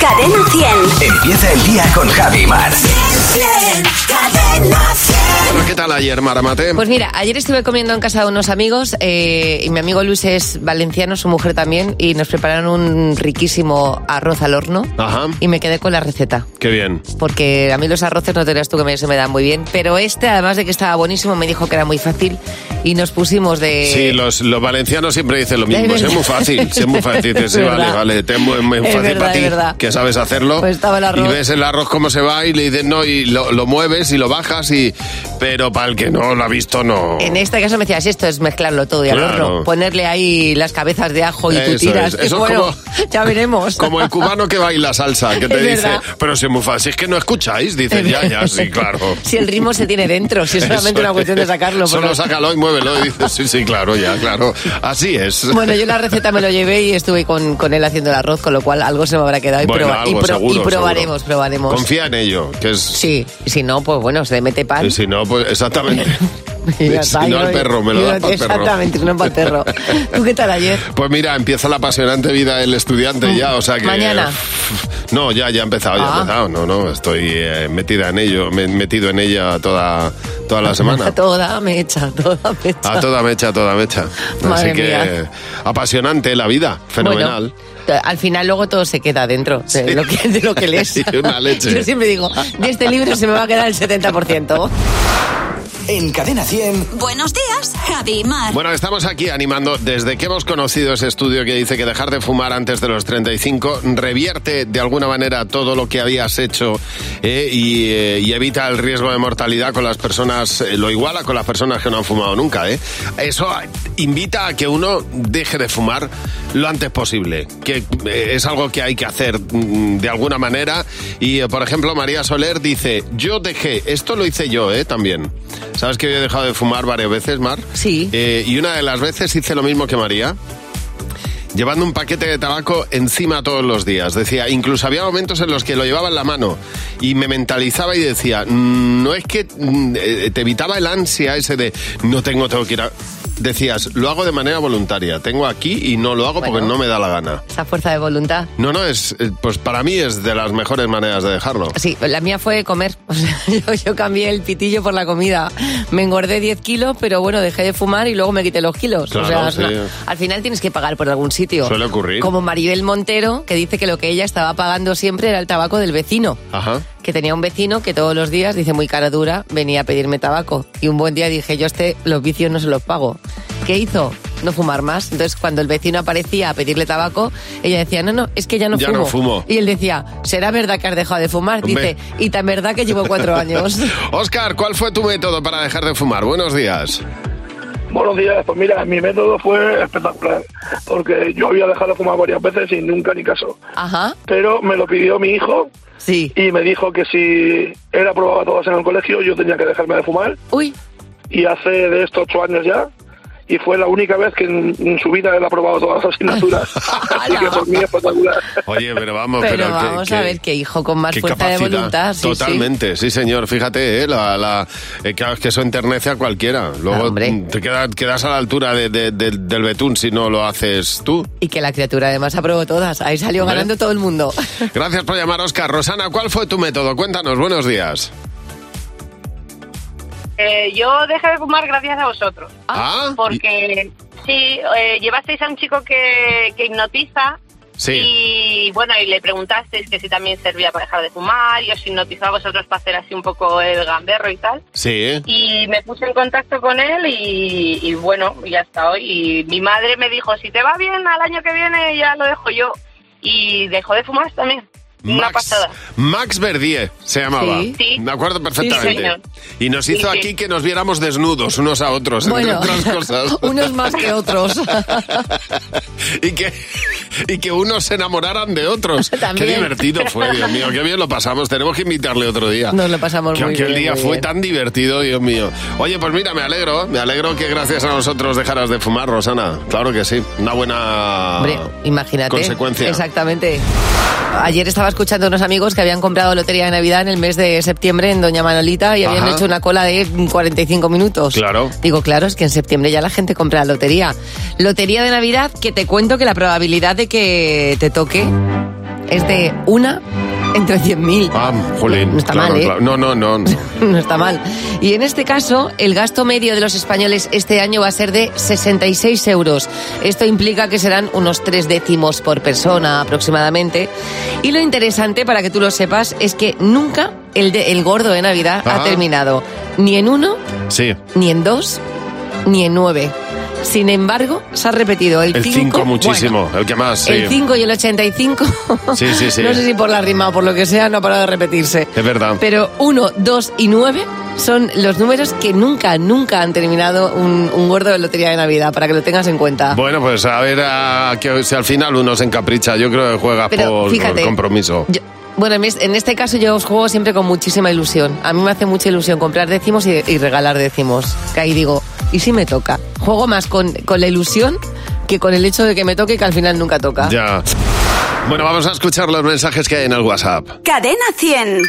Cadena 100. Empieza el día con Javi Mar. Cadena 100. Bueno, ¿qué tal ayer, Maramate? Pues mira, ayer estuve comiendo en casa de unos amigos eh, y mi amigo Luis es valenciano, su mujer también, y nos prepararon un riquísimo arroz al horno Ajá. y me quedé con la receta. Qué bien. Porque a mí los arroces no tenías tú que me, se me dan muy bien, pero este, además de que estaba buenísimo, me dijo que era muy fácil y nos pusimos de... Sí, los, los valencianos siempre dicen lo Es mismo. Es muy fácil, es muy fácil. Es sí, vale, vale, es muy, muy Es fácil para ti, verdad. Que sabes hacerlo. Pues estaba el arroz. Y ves el arroz cómo se va y le dices no, y lo, lo mueves y lo bajas, y pero para el que no lo ha visto, no. En este caso me decías, esto es mezclarlo todo y al Claro. horno, ponerle ahí las cabezas de ajo y tú Eso tiras. es. Eso y es bueno, como- ya veremos. Como el cubano que baila salsa, que te Es dice, verdad. pero si es muy fácil, es que no escucháis, dices, ya, ya, sí, claro. Si el ritmo se tiene dentro, si es solamente Eso una cuestión de es. sacarlo. Solo porque- sácalo y muévelo y dices, sí, sí, claro, ya, claro. Así es. Bueno, yo la receta me lo llevé y estuve con, con él haciendo el arroz, con lo cual algo se me habrá quedado y, probaremos, seguro. probaremos. Confía en ello, que es... Sí, si no, pues bueno, se le mete pan. Y si no, pues exactamente. Si no al perro, me lo das para el perro. Exactamente, no para el perro. ¿Tú qué tal ayer? Pues mira, empieza la apasionante vida del estudiante ya, o sea que... Mañana. No, ya, ya ha empezado, ya ha Ah. empezado. No, no, estoy eh, metida en ello, me- metido en ella toda, toda la semana. A toda mecha, toda mecha. A toda mecha, a toda mecha. Madre Así que mía. apasionante la vida, fenomenal. Bueno, al final luego todo se queda dentro de, Sí. lo, que, de lo que lees. Y una leche. Yo siempre digo, de este libro se me va a quedar el 70%. En Cadena 100. Buenos días, Javi Mar. Bueno, estamos aquí animando, desde que hemos conocido ese estudio que dice que dejar de fumar antes de los 35 revierte de alguna manera todo lo que habías hecho eh, y, eh, y evita el riesgo de mortalidad con las personas, eh, lo iguala con las personas que no han fumado nunca. ¿eh? Eso invita a que uno deje de fumar lo antes posible, que eh, es algo que hay que hacer mm, de alguna manera. Y, eh, por ejemplo, María Soler dice, yo dejé, esto lo hice yo ¿eh? también. ¿Sabes que yo he dejado de fumar varias veces, Mar? Sí. Eh, y una de las veces hice lo mismo que María. Llevando un paquete de tabaco encima todos los días. Decía, incluso había momentos en los que lo llevaba en la mano y me mentalizaba y decía, "Mm, no es que mm, eh, te evitaba el ansia ese de no tengo, tengo que ir a. Decías, lo hago de manera voluntaria. Tengo aquí y no lo hago porque no me da la gana. Esa fuerza de voluntad. No, no, es, eh, pues para mí es de las mejores maneras de dejarlo. Sí, la mía fue comer. O sea, yo, yo cambié el pitillo por la comida. Me engordé 10 kilos, pero bueno, dejé de fumar y luego me quité los kilos. Claro, o sea, sí. al final tienes que pagar por algún sitio. Suele ocurrir. Como Maribel Montero, que dice que lo que ella estaba pagando siempre era el tabaco del vecino. Ajá. Que tenía un vecino que todos los días, dice muy cara dura, venía a pedirme tabaco. Y un buen día dije, yo este, los vicios no se los pago. ¿Qué hizo? No fumar más. Entonces, cuando el vecino aparecía a pedirle tabaco, ella decía, no, no, es que ya no Ya fumo. no fumo. Y él decía, ¿será verdad que has dejado de fumar? Dice, y tan verdad que llevo cuatro años. Oscar, ¿cuál fue tu método para dejar de fumar? Buenos días. Buenos días, pues mira, mi método fue espectacular, porque yo había dejado de fumar varias veces y nunca ni caso. Ajá, Pero me lo pidió mi hijo sí. y me dijo que si él aprobaba todas en el colegio, yo tenía que dejarme de fumar. Uy, Y hace de esto ocho años ya, y fue la única vez que en, en su vida él ha aprobado todas las asignaturas. Así que por mí es espectacular. Oye, pero vamos, pero, pero, vamos que- a ver qué hijo con más fuerza de capacidad. voluntad. Sí, sí. Totalmente, sí. señor. Fíjate, ¿eh? la, la, eh, claro, es que eso enternece a cualquiera. Luego hombre. te quedas, quedas a la altura de- de- de- del betún si no lo haces tú. Y que la criatura además aprobó todas. Ahí salió Hombre. ganando todo el mundo. Gracias por llamar, Oscar. Rosana, ¿cuál fue tu método? Cuéntanos, buenos días. Eh, yo dejé de fumar gracias a vosotros. Ah, Porque sí, eh, llevasteis a un chico que, que hipnotiza Sí. y bueno, y le preguntasteis que si también servía para dejar de fumar y os hipnotizó a vosotros para hacer así un poco el gamberro y tal. Sí, ¿eh? Y me puse en contacto con él y, y bueno, ya está hoy. Y mi madre me dijo, si te va bien al año que viene ya lo dejo yo. Y dejó de fumar también. Una Max, pasada. Max Verdier se llamaba. Sí. Sí. Me acuerdo perfectamente. Sí, y nos hizo Sí, sí. aquí que nos viéramos desnudos unos a otros, Bueno, entre otras cosas. unos más que otros. y que y que unos se enamoraran de otros. También. Qué divertido fue, Dios mío, qué bien lo pasamos. Tenemos que invitarle otro día. Nos lo pasamos que muy aquel bien, día muy fue bien. tan divertido, Dios mío. Oye, pues mira, me alegro, me alegro que gracias a nosotros dejaras de fumar, Rosana. Claro que sí, una buena Hombre, imagínate. consecuencia. Exactamente. Ayer estaba escuchando a unos amigos que habían comprado lotería de Navidad en el mes de septiembre en Doña Manolita y habían Ajá. hecho una cola de 45 minutos. Claro. Digo, claro, es que en septiembre ya la gente compra la lotería. Lotería de Navidad que te cuento que la probabilidad de que te toque es de una entre 100.000. Ah, jolín. No está claro, mal, ¿eh? claro. No, no, no. no. no está mal. Y en este caso, el gasto medio de los españoles este año va a ser de 66 euros. Esto implica que serán unos tres décimos por persona aproximadamente. Y lo interesante, para que tú lo sepas, es que nunca el, de- el gordo de Navidad Ajá. ha terminado ni en uno, Sí. ni en dos, ni en nueve. Sin embargo, se ha repetido el El 5 5 muchísimo. el que más, sí. El 5 y el 85. Sí, sí, sí. No sé si por la rima o por lo que sea, no ha parado de repetirse. Es verdad. Pero 1, 2 y 9 son los números que nunca, nunca han terminado un, un gordo de lotería de Navidad, para que lo tengas en cuenta. Bueno, pues a ver a, que si al final uno se encapricha. Yo creo que juegas Pero por, fíjate, por compromiso. Yo- bueno, en es- en este caso yo os juego siempre con muchísima ilusión. A mí me hace mucha ilusión comprar décimos y, y regalar décimos. Que ahí digo, ¿y si me toca? Juego más con, con la ilusión que con el hecho de que me toque y que al final nunca toca. Ya. Bueno, vamos a escuchar los mensajes que hay en el WhatsApp. Cadena 100.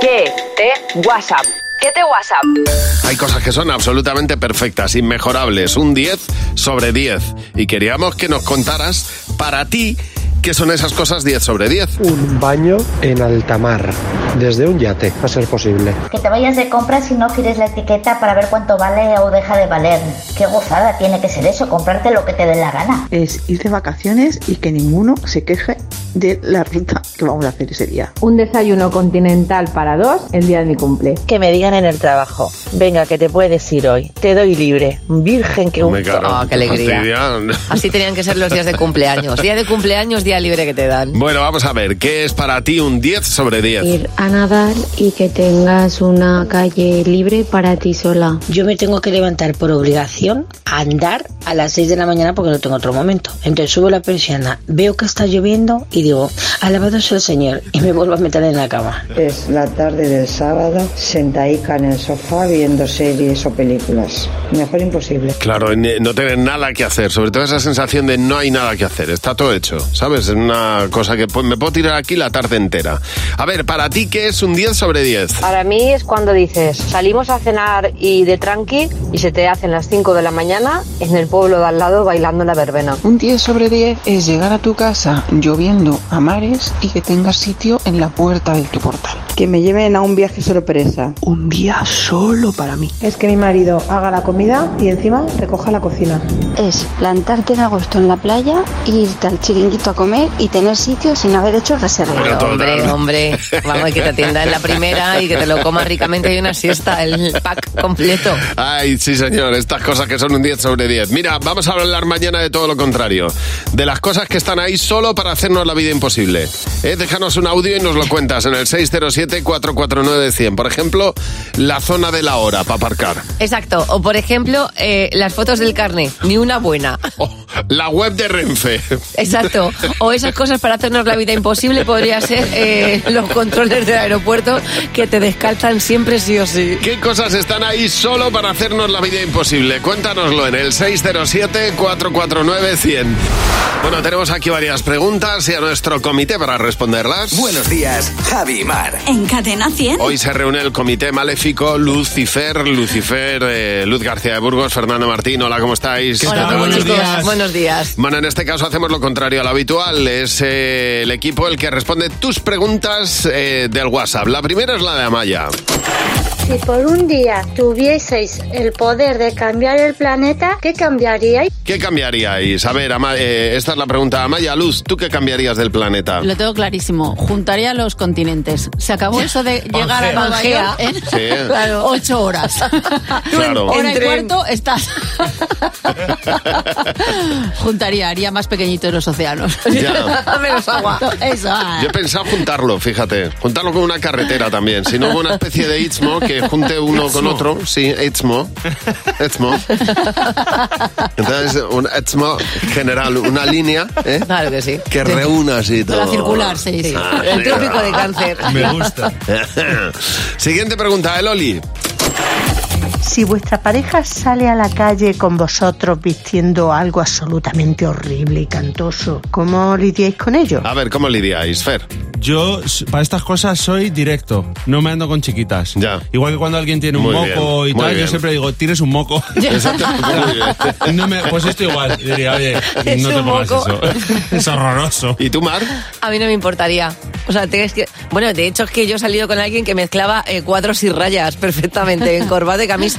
¿Qué te WhatsApp? ¿Qué te WhatsApp? Hay cosas que son absolutamente perfectas, inmejorables, un 10 sobre 10. Y queríamos que nos contaras para ti qué son esas cosas 10 sobre 10. Un baño en alta mar, desde un yate, a ser posible. Que te vayas de compras y no gires la etiqueta para ver cuánto vale o deja de valer. Qué gozada tiene que ser eso, comprarte lo que te dé la gana. es ir de vacaciones y que ninguno se queje de la ruta que vamos a hacer ese día. Un desayuno continental para dos el día de mi cumple. Que me digan en el trabajo, venga, que te puedes ir hoy, te doy libre, virgen que claro, Ah, qué alegría. fastidia. Así tenían que ser los días de cumpleaños. Día de cumpleaños, día libre que te dan. Bueno, vamos a ver, ¿qué es para ti un 10 sobre 10? Ir a nadar y que tengas una calle libre para ti sola. Yo me tengo que levantar por obligación a andar a las 6 de la mañana porque no tengo otro momento. Entonces subo la persiana, veo que está lloviendo y digo, alabado sea el Señor, y me vuelvo a meter en la cama. Es la tarde del sábado, sentadica en el sofá viendo series o películas. Mejor imposible. Claro, no tener nada que hacer, sobre todo esa sensación de no hay nada que hacer, está todo hecho, ¿sabes? Es una cosa que me puedo tirar aquí la tarde entera. A ver, para ti, ¿qué es un 10 sobre 10? Para mí es cuando dices, salimos a cenar y de tranqui y se te hacen las 5 de la mañana en el pueblo de al lado bailando la verbena. Un 10 sobre 10 es llegar a tu casa lloviendo a mares y que tengas sitio en la puerta de tu portal. Que me lleven a un viaje sorpresa. Un día solo para mí. Es que mi marido haga la comida y encima recoja la cocina. Es plantarte en agosto en la playa, irte al chiringuito a comer y tener sitio sin haber hecho reserva. Pero. Hombre, hombre, vamos, que te atienda en la primera y que te lo comas ricamente y una siesta, el pack completo. Ay, sí, señor, estas cosas que son un 10 sobre 10. Mira, vamos a hablar mañana de todo lo contrario. De las cosas que están ahí solo para hacernos la vida imposible. ¿Eh? Déjanos un audio y nos lo cuentas en el 607-449-100. Por ejemplo, la zona de la hora para aparcar. Exacto. O por ejemplo, eh, las fotos del carne, ni una buena. O la web de Renfe. Exacto. O esas cosas para hacernos la vida imposible podría ser eh, los controles del aeropuerto que te descalzan siempre sí o sí. ¿Qué cosas están ahí solo para hacernos la vida imposible? Cuéntanoslo en el 607-449-100. Bueno, tenemos aquí varias preguntas y a nuestro comité para responderlas. Buenos días, Javi Mar. En Cadena 100. Hoy se reúne el comité maléfico Lucifer, Lucifer, eh, Luz García de Burgos, Fernando Martín. Hola, ¿cómo estáis? Hola, ¿Qué tal? chicos. Buenos días. Bueno, en este caso hacemos lo contrario a lo Es eh, el equipo el que responde tus preguntas eh, del WhatsApp. La primera es la de Amaya. Si por un día tuvieseis el poder de cambiar el planeta, ¿qué cambiaríais? ¿Qué cambiaríais? A ver, Ama- eh, esta es la pregunta. Amaya Luz, ¿tú qué cambiarías del planeta? Lo tengo clarísimo. Juntaría los continentes. Se acabó eso de llegar a Nueva. York en Sí. Claro. ocho horas. Claro. hora y cuarto estás. Juntaría, haría más pequeñitos los océanos. Ya. Menos agua. Eso. ah. Yo he pensado juntarlo, fíjate. Juntarlo con una carretera también. Si no, una especie de istmo que junte uno con otro. Sí, istmo. Istmo. Entonces, un istmo general, una línea ¿eh? Claro que sí. que reúna así todo. La circular, sí, sí. Ah, El trópico de cáncer. Me gusta. Siguiente pregunta, ¿eh, Loli? Si vuestra pareja sale a la calle con vosotros vistiendo algo absolutamente horrible y cantoso, ¿cómo lidiáis con ello? A ver, ¿cómo lidiáis, Fer? yo para estas cosas soy directo, no me ando con chiquitas. Ya. Igual que cuando alguien tiene un Muy moco bien, y tal, bien. yo siempre digo, tienes un moco. Exacto, muy bien. No me- pues esto igual, diría, oye, Es no te pongas moco. eso. Es horroroso. ¿Y tú, Mar? A mí no me importaría. O sea, tienes que... Bueno, de hecho es que yo he salido con alguien que mezclaba eh, cuadros y rayas perfectamente en corbata y camisa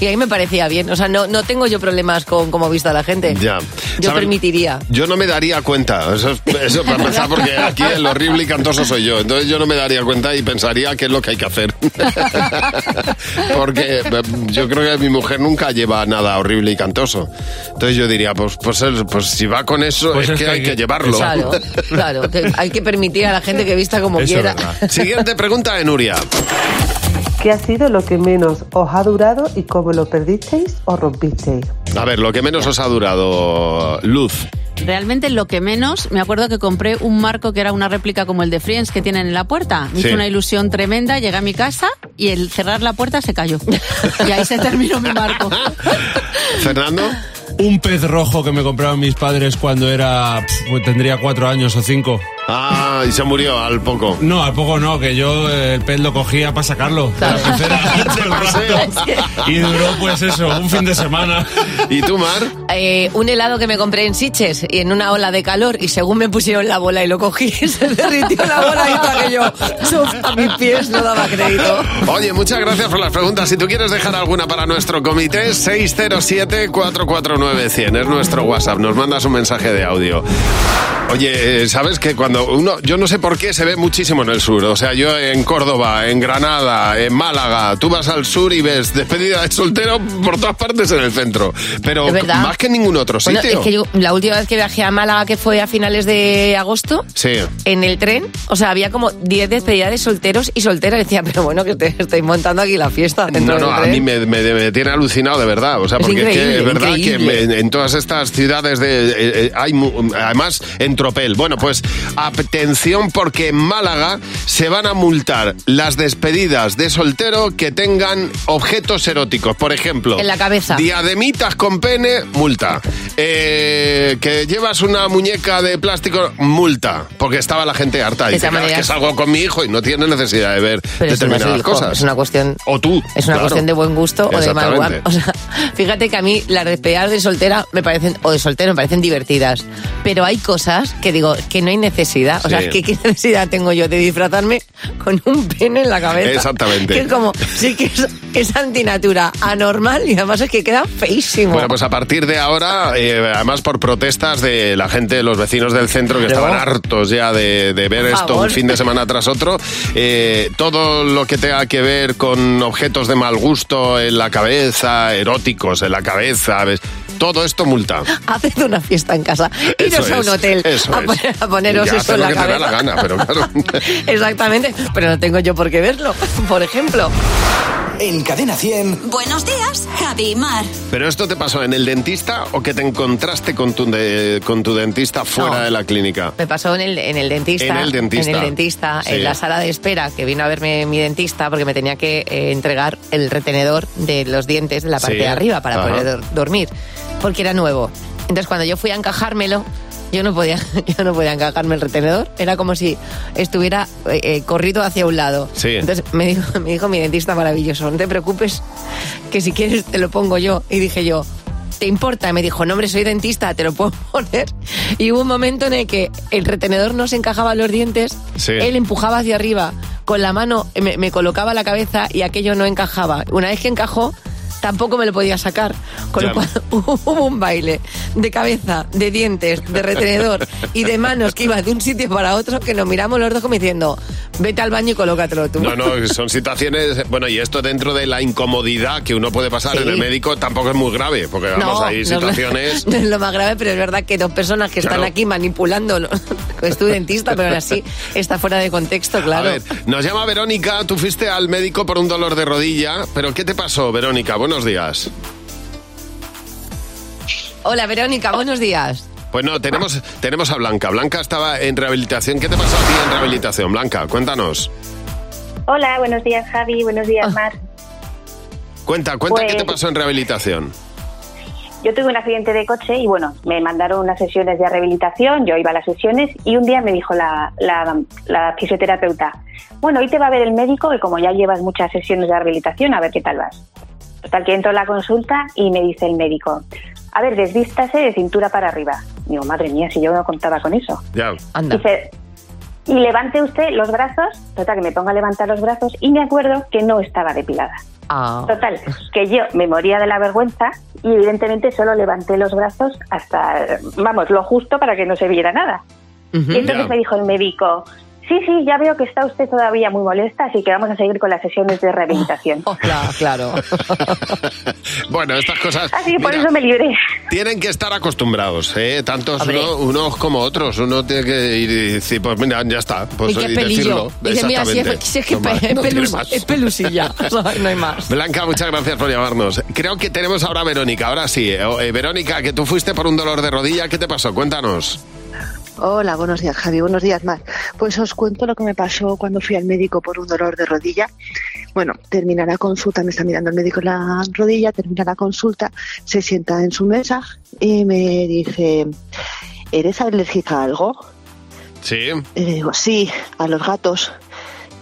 y ahí me parecía bien. O sea, no, no tengo yo problemas con cómo vista la gente. Ya. Yo ¿Sabes? permitiría. Yo no me daría cuenta, eso, es- eso para empezar, porque aquí el horrible y cantoso soy yo. Entonces yo no me daría cuenta y pensaría qué es lo que hay que hacer. porque eh, yo creo que mi mujer nunca lleva nada horrible y cantoso. Entonces yo diría, pues, pues, pues si va con eso, Pues es, que hay que llevarlo. Claro, claro. que hay que permitir a la gente que vista como Eso es quiera. Siguiente pregunta de Nuria. ¿Qué ha sido lo que menos os ha durado y cómo lo perdisteis o rompisteis? A ver, lo que menos os ha durado, Luz. Realmente lo que menos, me acuerdo que compré un marco que era una réplica como el de Friends que tienen en la puerta. Me Sí. hizo una ilusión tremenda, llegué a mi casa y el cerrar la puerta se cayó. Y ahí se terminó mi marco. Fernando. Un pez rojo que me compraron mis padres cuando era. pf, pues tendría cuatro años o cinco. Ah, y se murió al poco. No, al poco no, que yo eh, el pez lo cogía para sacarlo. todo rato. y duró pues eso, un fin de semana. ¿Y tú, Mar? Eh, un helado que me compré en Siches y en una ola de calor y según me pusieron la bola y lo cogí, se derritió la bola y hizo aquello a mis pies, no daba crédito. Oye, muchas gracias por las preguntas. Si tú quieres dejar alguna para nuestro comité, 607-449-100 es nuestro WhatsApp. Nos mandas un mensaje de audio. Oye, ¿sabes que cuando uno, yo no sé por qué se ve muchísimo en el sur? O sea, yo en Córdoba, en Granada, en Málaga, tú vas al sur y ves despedida de soltero por todas partes en el centro. Pero más que en ningún otro Bueno, sitio. es que yo la última vez que viajé a Málaga, que fue a finales de agosto, Sí. en el tren, o sea, había como 10 despedidas de solteros y solteras. Decía, pero bueno, que te estoy montando aquí la fiesta. No, no, a tren". mí me, me- me tiene alucinado de verdad. O sea, Es porque es, que increíble, es verdad increíble. que en todas estas ciudades de, eh, eh, hay además en tropel. Bueno, pues atención porque en Málaga se van a multar las despedidas de soltero que tengan objetos eróticos. Por ejemplo, En la cabeza. diademitas con pene, multa. Eh, que llevas una muñeca de plástico, multa. Porque estaba la gente harta. Dice, "Claro, es que salgo con mi hijo y no tiene necesidad de ver Pero no determinadas cosas. es una cuestión O tú. Es una claro. cuestión de buen gusto o de mal. O sea, fíjate que a mí las despedidas de soltera me parecen, o de soltero me parecen divertidas. Pero hay cosas que digo que no hay necesidad. O sea, Sí. qué necesidad tengo yo de disfrazarme con un pene en la cabeza. Exactamente. Que es como, sí que es, es antinatura, anormal y además es que queda feísimo. Bueno, pues a partir de ahora, eh, además por protestas de la gente, los vecinos del centro que estaban hartos ya de, de ver Por esto favor. un fin de semana tras otro, eh, todo lo que tenga que ver con objetos de mal gusto en la cabeza, eróticos en la cabeza, ¿ves? Todo esto multa. Haced una fiesta en casa. Eso Iros a un es, hotel eso a, es. poner- a poneros Ya, eso en la que te da cabeza. la gana, pero claro. Exactamente, pero no tengo yo por qué verlo, por ejemplo. En Cadena 100. Buenos días, Javi y Mar. ¿Pero esto te pasó en el dentista o que te encontraste con tu, de- con tu dentista fuera No. de la clínica? Me pasó en el, en el dentista. En el dentista. En el dentista, Sí. en la sala de espera, que vino a verme mi dentista porque me tenía que eh, entregar el retenedor de los dientes de la parte Sí. de arriba para Ajá. poder dor- dormir, porque era nuevo. Entonces cuando yo fui a encajármelo, yo no podía, yo no podía encajarme el retenedor. Era como si estuviera eh, eh, corrido hacia un lado. Sí. Entonces me dijo, me dijo mi dentista maravilloso, no te preocupes, que si quieres te lo pongo yo. Y dije yo, ¿te importa? Me dijo, no hombre, soy dentista, te lo puedo poner. Y hubo un momento en el que el retenedor no se encajaba en los dientes, Sí. él empujaba hacia arriba, con la mano me, me colocaba la cabeza y aquello no encajaba. Una vez que encajó, tampoco me lo podía sacar. Con Ya. lo cual hubo un baile de cabeza, de dientes, de retenedor y de manos que iba de un sitio para otro que nos miramos los dos como diciendo, vete al baño y colócatelo tú. No, no, son situaciones, bueno, y esto dentro de la incomodidad que uno puede pasar Sí. en el médico tampoco es muy grave, porque vamos, hay no es lo- situaciones... no es lo más grave, pero es verdad que dos personas que Claro. están aquí manipulando, es tu dentista, pero aún así está fuera de contexto, claro. A ver, nos llama Verónica, tú fuiste al médico por un dolor de rodilla, pero ¿qué te pasó, Verónica? Buenos días. Hola, Verónica, buenos días. Pues no, tenemos, tenemos a Blanca. Blanca estaba en rehabilitación. ¿Qué te pasó a ti en rehabilitación, Blanca? Cuéntanos. Hola, buenos días Javi, buenos días Mar. Cuenta, cuenta Pues- qué te pasó en rehabilitación. Yo tuve un accidente de coche y bueno, me mandaron unas sesiones de rehabilitación, yo iba a las sesiones y un día me dijo la, la, la fisioterapeuta, bueno, hoy te va a ver el médico y como ya llevas muchas sesiones de rehabilitación, a ver qué tal vas. Total, que entro a la consulta y me dice el médico, a ver, desvístase de cintura para arriba. Digo, madre mía, si yo no contaba con eso. Ya. Dice, y levante usted los brazos, total, que me ponga a levantar los brazos y me acuerdo que no estaba depilada. Ah. Total, que yo me moría de la vergüenza y evidentemente solo levanté los brazos hasta, vamos, lo justo para que no se viera nada. Ujú. Y entonces me dijo el médico, sí, sí, ya veo que está usted todavía muy molesta, así que vamos a seguir con las sesiones de rehabilitación. Claro, claro. Bueno, estas cosas Así que por mira, eso me libré. tienen que estar acostumbrados, ¿eh? Tantos uno- unos como otros. Uno tiene que ir y decir, pues mira, ya está. Pues, y qué y pelillo. decirlo. Dice, mira, si es, Exactamente. si es que No más, pe- es, no tiene pelus- más. es pelusilla. No hay más. Blanca, muchas gracias por llamarnos. Creo que tenemos ahora a Verónica. Ahora sí. Eh, eh, Verónica, que tú fuiste por un dolor de rodilla. ¿Qué te pasó? Cuéntanos. Hola, buenos días, Javi. Buenos días, más. Pues os cuento lo que me pasó cuando fui al médico por un dolor de rodilla. Bueno, termina la consulta, me está mirando el médico la rodilla, termina la consulta, se sienta en su mesa y me dice, ¿eres alérgica a algo? Sí. Y le digo, sí, a los gatos.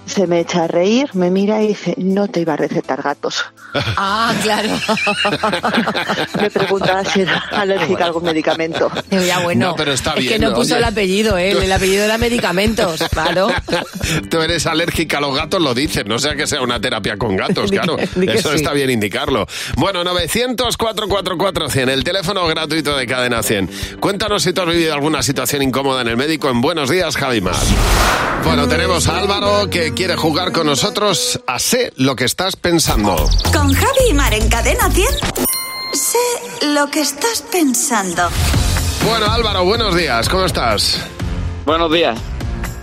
Se me echa a reír, me mira y dice, no te iba a recetar gatos. Ah, claro. Me preguntaba si era alérgica a algún medicamento. Ya bueno. No, pero está es bien, que no ¿no? puso Oye. el apellido, ¿eh? El apellido era medicamentos, claro. Tú eres alérgica a los gatos, lo dices. No sea que sea una terapia con gatos, claro. que Eso sí. está bien indicarlo. Bueno, 900-444-100, el teléfono gratuito de Cadena 100. Cuéntanos si tú has vivido alguna situación incómoda en el médico en Buenos Días, Javi Mar. Bueno, tenemos a Álvaro que quiere jugar con nosotros a Sé lo que estás pensando. Con Javi y Mar en Cadena 100. Sé lo que estás pensando. Bueno, Álvaro, buenos días, ¿cómo estás? Buenos días.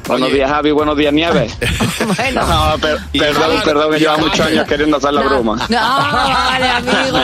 Buenos días, Javi. Buenos días, Nieves. bueno. No, per- perdón, perdón, que lleva muchos años queriendo hacer la broma. No, vale, amigo.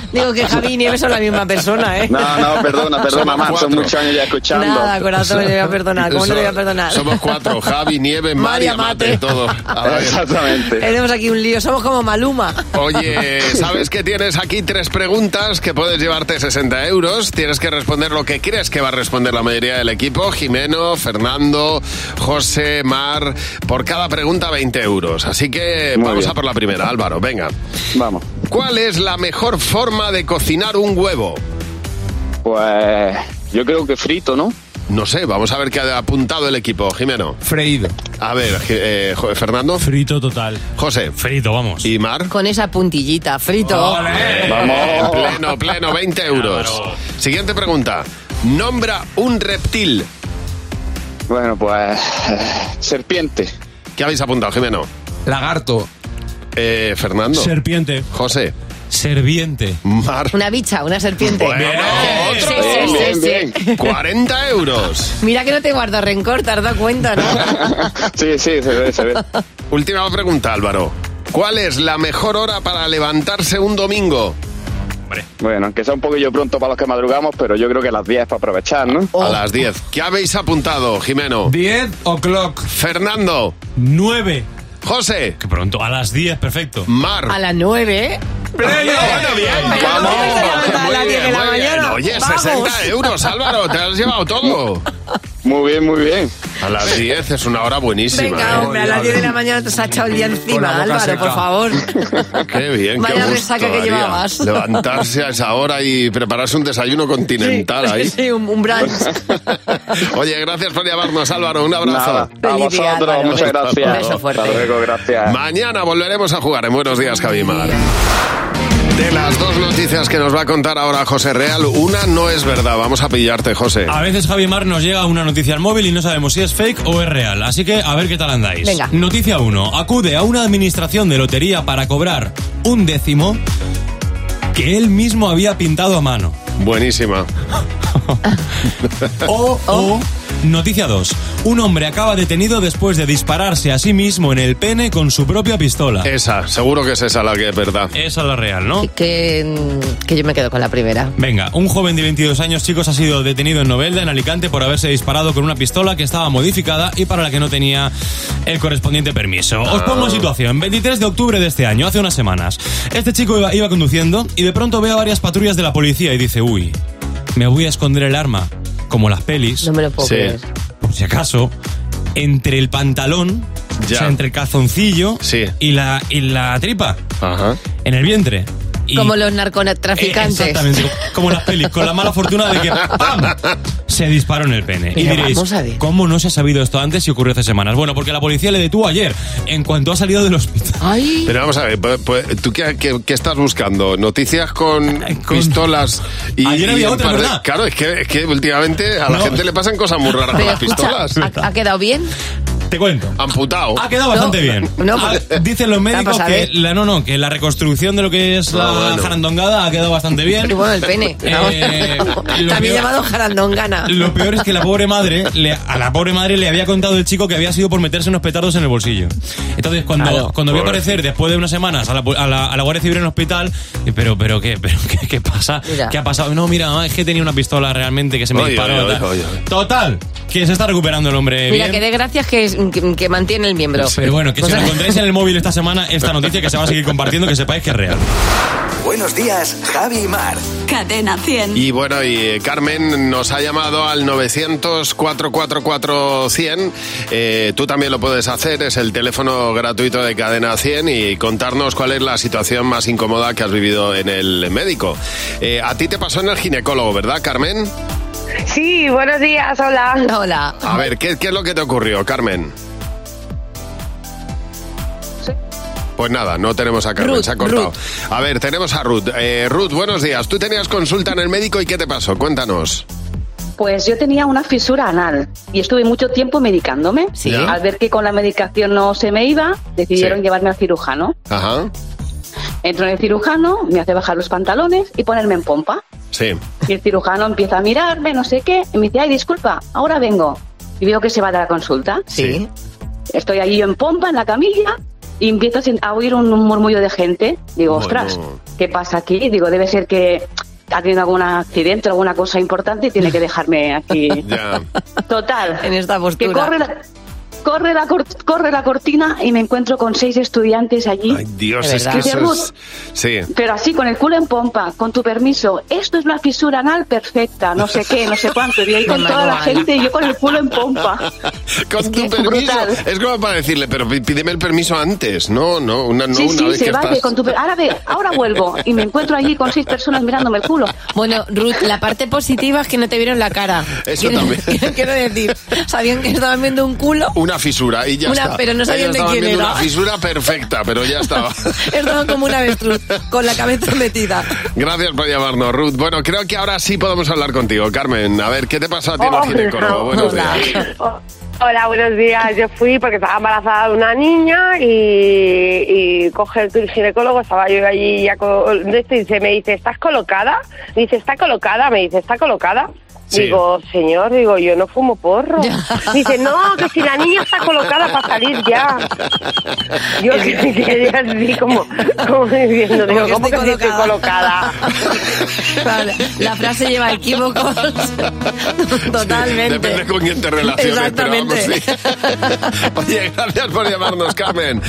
Digo que Javi y Nieves son la misma persona, ¿eh? No, no, perdona, perdona, más. Son muchos años ya escuchando. Nada, corazón, le voy a perdonar. ¿Cómo no le voy a perdonar? Somos cuatro, Javi, Nieve, María, María Mate, todo. A ver. Exactamente. Tenemos aquí un lío, somos como Maluma. Oye, sabes que tienes aquí tres preguntas que puedes llevarte 60 euros. Tienes que responder lo que crees que va a responder la mayoría del equipo. Jimeno, Fernando, José, Mar. Por cada pregunta 20 euros. Así que Muy vamos bien. a por la primera, Álvaro. Venga. Vamos. ¿Cuál es la mejor forma de cocinar un huevo? Pues yo creo que frito, ¿no? No sé, vamos a ver qué ha apuntado el equipo. Jimeno. Freído. A ver, eh, Fernando. Frito total. José. Frito, vamos. ¿Y Mar? Con esa puntillita, frito. Vamos. Pleno, pleno, 20 euros. Claro. Siguiente pregunta. Nombra un reptil. Bueno, pues serpiente. ¿Qué habéis apuntado, Jimeno? Lagarto. Eh, Fernando. Serpiente. José. Serviente. Mar. Una bicha, una serpiente. Bueno, Sí, otro. sí, sí, Bien, sí. bien. 40 euros. Mira que no te guardo rencor, te has dado cuenta, ¿no? Sí, sí, se ve, se ve. Última pregunta, Álvaro. ¿Cuál es la mejor hora para levantarse un domingo? Bueno, aunque sea un poquillo pronto para los que madrugamos, pero yo creo que las 10 para aprovechar, ¿no? A las 10. ¿Qué habéis apuntado, Jimeno? 10 o'clock. Fernando. 9. José. Que pronto, a las 10, perfecto. Mar. A las nueve, ¿eh? Bueno, bien. Vamos. a Muy las 10 de bien, la muy bien. mañana. Oye, Vamos. 60 euros, Álvaro. Te has llevado todo. Muy bien, muy bien. A las 10 es una hora buenísima. Venga, ¿eh? hombre, a las 10 de la mañana te has echado el día encima, Álvaro, seca. por favor. Qué bien, Vaya qué gusto resaca que llevabas. Levantarse a esa hora y prepararse un desayuno continental sí, ahí. sí, un, un brunch. Oye, gracias por llamarnos, Álvaro. Un abrazo. Nada, a día, muchas gracias. Un beso fuerte. Hasta luego, gracias. Mañana volveremos a jugar en Buenos Días, Javimar. De las dos noticias que nos va a contar ahora José Real, una no es verdad. Vamos a pillarte, José. A veces, Javi Mar, nos llega una noticia al móvil y no sabemos si es fake o es real. Así que a ver qué tal andáis. Venga. Noticia 1. Acude a una administración de lotería para cobrar un décimo que él mismo había pintado a mano. Buenísima. O, o, noticia 2. Un hombre acaba detenido después de dispararse a sí mismo en el pene con su propia pistola. Esa, seguro que es esa la que es verdad. Esa es la real, ¿no? Que, que yo me quedo con la primera. Venga, un joven de 22 años, chicos, ha sido detenido en Novelda, en Alicante, por haberse disparado con una pistola que estaba modificada y para la que no tenía el correspondiente permiso. Os pongo en situación. 23 de octubre de este año, hace unas semanas. Este chico iba, iba conduciendo y de pronto ve a varias patrullas de la policía y dice, uy, me voy a esconder el arma, como las pelis. No me lo puedo Sí. creer. Por si acaso, entre el pantalón, Ya. o sea, entre el calzoncillo Sí. y, la, y la tripa, Ajá. en el vientre. Y- Como los eh, narcotraficantes. Exactamente, como las pelis, con la mala fortuna de que ¡pam! Se disparó en el pene. y diréis, vamos a ver. ¿cómo no se ha sabido esto antes y ocurrió hace semanas? Bueno, porque la policía le detuvo ayer, en cuanto ha salido del hospital. Ay, Pero vamos a ver, pues, pues, ¿tú qué, qué- qué estás buscando? ¿Noticias con, pistolas? Y, Ayer y había otra, par de- ¿verdad? Claro, es que, es que últimamente a la gente le pasan cosas muy raras con las escucha, pistolas. ¿ha, ha quedado bien? Te cuento. Amputado. Ha quedado bastante bien. no, Ah, porque- dicen los médicos a que ver. la, no, no, que la reconstrucción de lo que es la Ah, bueno. jarandongada ha quedado bastante bien. Y bueno, el pene. Eh, lo También peor- llamado jarandongana. Lo peor es que la pobre madre, le- a la pobre madre le había contado el chico que había sido por meterse unos petardos en el bolsillo. Entonces, cuando, Claro. cuando vio Pobrecito. aparecer después de unas semanas a la, a la- a la Guardia Civil en el hospital, pero, pero, ¿qué, pero qué, qué pasa? Mira. ¿Qué ha pasado? No, mira, mamá, es que tenía una pistola realmente que se me Oye, disparó. oye, tal. oye, oye. Total, que se está recuperando el hombre Mira, bien. que de gracias que, que, que mantiene el miembro. Pero bueno, que O si sea, lo encontráis en el móvil esta semana, esta noticia que se va a seguir compartiendo, que sepáis que es real. Buenos días, Javi y Mar. Cadena 100. Y bueno, y eh, Carmen nos ha llamado al 900-444-100. Eh, tú también lo puedes hacer, es el teléfono gratuito de Cadena 100 y contarnos cuál es la situación más incómoda que has vivido en el médico. Eh, a ti te pasó en el ginecólogo, ¿verdad, Carmen? Sí, buenos días, hola. Hola. A ver, ¿qué, qué es lo que te ocurrió, Carmen? Pues nada, no tenemos a Carmen, Ruth, se ha cortado. A ver, tenemos a Ruth. Eh, Ruth, buenos días. Tú tenías consulta en el médico y ¿qué te pasó? Cuéntanos. Pues yo tenía una fisura anal y estuve mucho tiempo medicándome. Sí. Ya. Al ver que con la medicación no se me iba, decidieron Sí. llevarme al cirujano. Ajá. Entro en el cirujano, me hace bajar los pantalones y ponerme en pompa. Sí. Y el cirujano empieza a mirarme, no sé qué, y me dice, ay, disculpa, ahora vengo. Y veo que se va a dar la consulta. Sí. Estoy allí en pompa, en la camilla, y empiezo a oír un murmullo de gente. Digo, Bueno. ostras, ¿qué pasa aquí? Digo, debe ser que ha tenido algún accidente, alguna cosa importante y tiene que dejarme aquí. Ya. Total. En esta Que postura. corre la, corre, la cor- corre la cortina y me encuentro con seis estudiantes allí. Ay, Dios, es que eso Dice es... Sí. Pero así, con el culo en pompa, con tu permiso, esto es una fisura anal perfecta, no sé qué, no sé cuánto. Y ahí con toda la gente y yo con el culo en pompa. Con Es tu permiso. brutal. Es como para decirle, pero pí- pídeme el permiso antes. No, no, una, no sí, una sí, vez se que va, estás... con tu per- ahora ve, ahora vuelvo y me encuentro allí con seis personas mirándome el culo. Bueno, Ruth, la parte positiva es que no te vieron la cara. Eso quiero, también. quiero- quiero decir, sabían que estaban viendo un culo, Una fisura y ya Una- está. pero no sabían de quién era. Una fisura perfecta, pero ya estaba. estaban como una avestruz, con la cabeza metida. Gracias por llamarnos, Ruth. Bueno, creo que ahora sí podemos hablar contigo, Carmen. A ver, ¿qué te pasó a ti en el ginecólogo? Buenos Hola. días. Hola, buenos días. Yo fui porque estaba embarazada de una niña y, y coge el ginecólogo, estaba yo allí ya con y dice, me dice, ¿estás colocada? Dice, ¿está colocada? Me dice, ¿está colocada? Sí. Digo, señor, digo, yo no fumo porro. Dice, no, que si la niña está colocada para salir ya. Yo que quedé así como, como diciendo, digo, que ¿cómo que estoy sí estoy colocada? Vale, La frase lleva equívocos totalmente. Depende con quién te relaciones, pero vamos, Exactamente. sí. Oye, gracias por llamarnos, Carmen.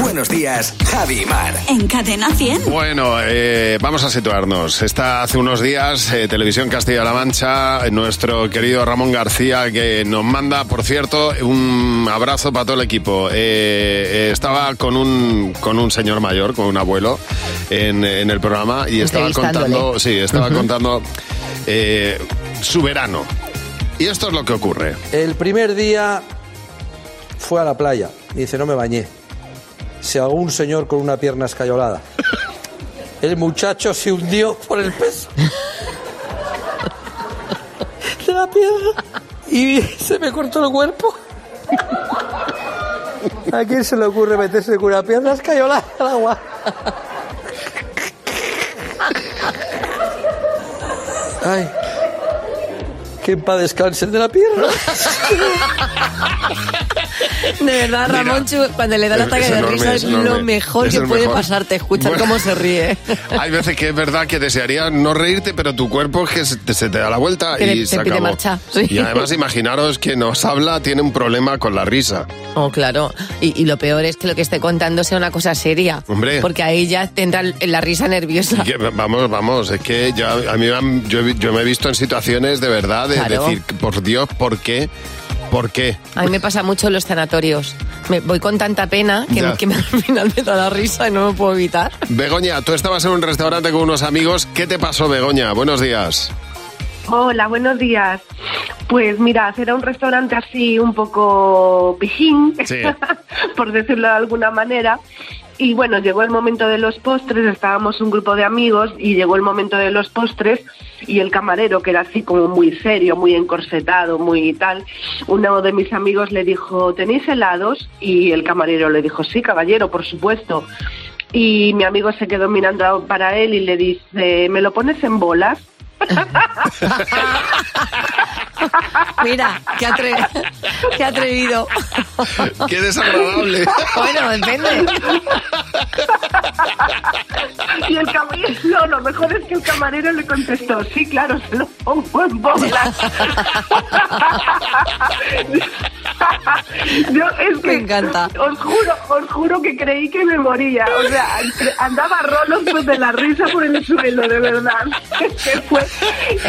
Buenos días, Javi y Mar. En Cadena 100. Bueno, eh, vamos a situarnos. Está hace unos días eh, Televisión Castilla-La Mancha, nuestro querido Ramón García, que nos manda, por cierto, un abrazo para todo el equipo. Eh, eh, estaba con un, con un señor mayor, con un abuelo, en, en el programa y estaba contando, sí, estaba contando eh, su verano. Y esto es lo que ocurre. El primer día fue a la playa. y Dice, no me bañé. Se ahogó un señor con una pierna escayolada. El muchacho se hundió por el peso y se me cortó el cuerpo. ¿A quién se le ocurre meterse con una pierna escayolada al agua? Ay, que en paz de la pierna. De verdad, Ramón, Chu, cuando le da el ataque es de enorme, risa es lo mejor Es que puede mejor. pasarte, escuchar Bueno. cómo se ríe. Hay veces que es verdad que desearías no reírte, pero tu cuerpo es que se te, se te da la vuelta Que y te se pide acabó. marcha, sí. Y además imaginaros que nos habla, tiene un problema con la risa. Oh, claro. Y, y lo peor es que lo que esté contando sea una cosa seria. Hombre. Porque ahí ya tendrá la risa nerviosa. Que, vamos, vamos, es que ya a mí yo me he visto en situaciones de verdad de Claro. decir, por Dios, ¿por qué? ¿Por qué? A mí me pasa mucho en los sanatorios. Me voy con tanta pena que, Ya. que me- al final me da la risa y no me puedo evitar. Begoña, tú estabas en un restaurante con unos amigos. ¿Qué te pasó, Begoña? Buenos días. Hola, buenos días. Pues mira, era un restaurante así un poco pijín, Sí. por decirlo de alguna manera. Y bueno, llegó el momento de los postres, estábamos un grupo de amigos y llegó el momento de los postres y el camarero, que era así como muy serio, muy encorsetado, muy tal, uno de mis amigos le dijo, ¿tenéis helados? Y el camarero le dijo, sí, caballero, por supuesto. Y mi amigo se quedó mirando para él y le dice, ¿me lo pones en bolas? Mira, qué, atre- qué atrevido. Qué desagradable. Bueno, depende. Y el camarero, no, lo mejor es que el camarero le contestó, sí, claro, se lo pongo en bolas. Yo es que, Me encanta. Os juro, os juro que creí que me moría. O sea, andaba rolos pues, de la risa por el suelo, de verdad. Que fue-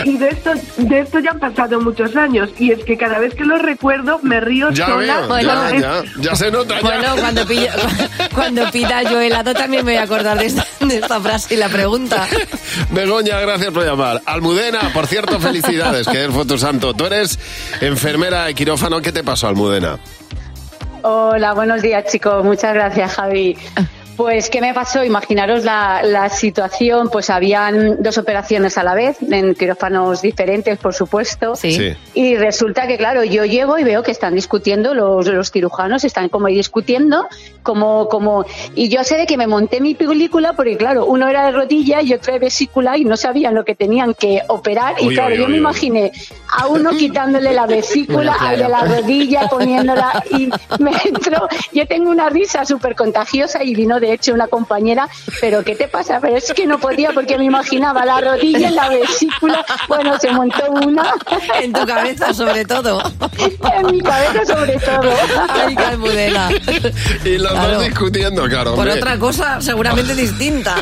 Y de esto, de esto ya han pasado muchos años. Y es que cada vez que lo recuerdo me río Ya sola. veo, Bueno, ya, Es- ya, ya se nota. ya. Bueno, cuando, pilla- cuando pida yo helado también me voy a acordar de esta, de esta frase y la pregunta. Begoña, gracias por llamar. Almudena, por cierto, felicidades, que fue tu santo. Tú eres enfermera de quirófano. ¿Qué te pasó, Almudena? Hola, buenos días chicos, muchas gracias Javi. Pues, ¿qué me pasó? Imaginaros la, la situación, pues habían dos operaciones a la vez, en quirófanos diferentes, por supuesto. Sí. Y resulta que, claro, yo llego y veo que están discutiendo, los, los cirujanos están como ahí discutiendo, como, como, y yo sé de que me monté mi película porque, claro, uno era de rodilla y otro de vesícula y no sabían lo que tenían que operar. Y claro, uy, yo uy, me imaginé a uno quitándole la vesícula, Bueno, al de la rodilla, poniéndola y me entró. Yo tengo una risa súper contagiosa y vino de hecho una compañera, pero ¿qué te pasa? Pero es que no podía porque me imaginaba la rodilla en la vesícula. Bueno, se montó una En tu cabeza, sobre todo. en mi cabeza sobre todo. Ay, qué Almudena. Y los Claro. dos discutiendo, claro. Por hombre. otra cosa seguramente distinta.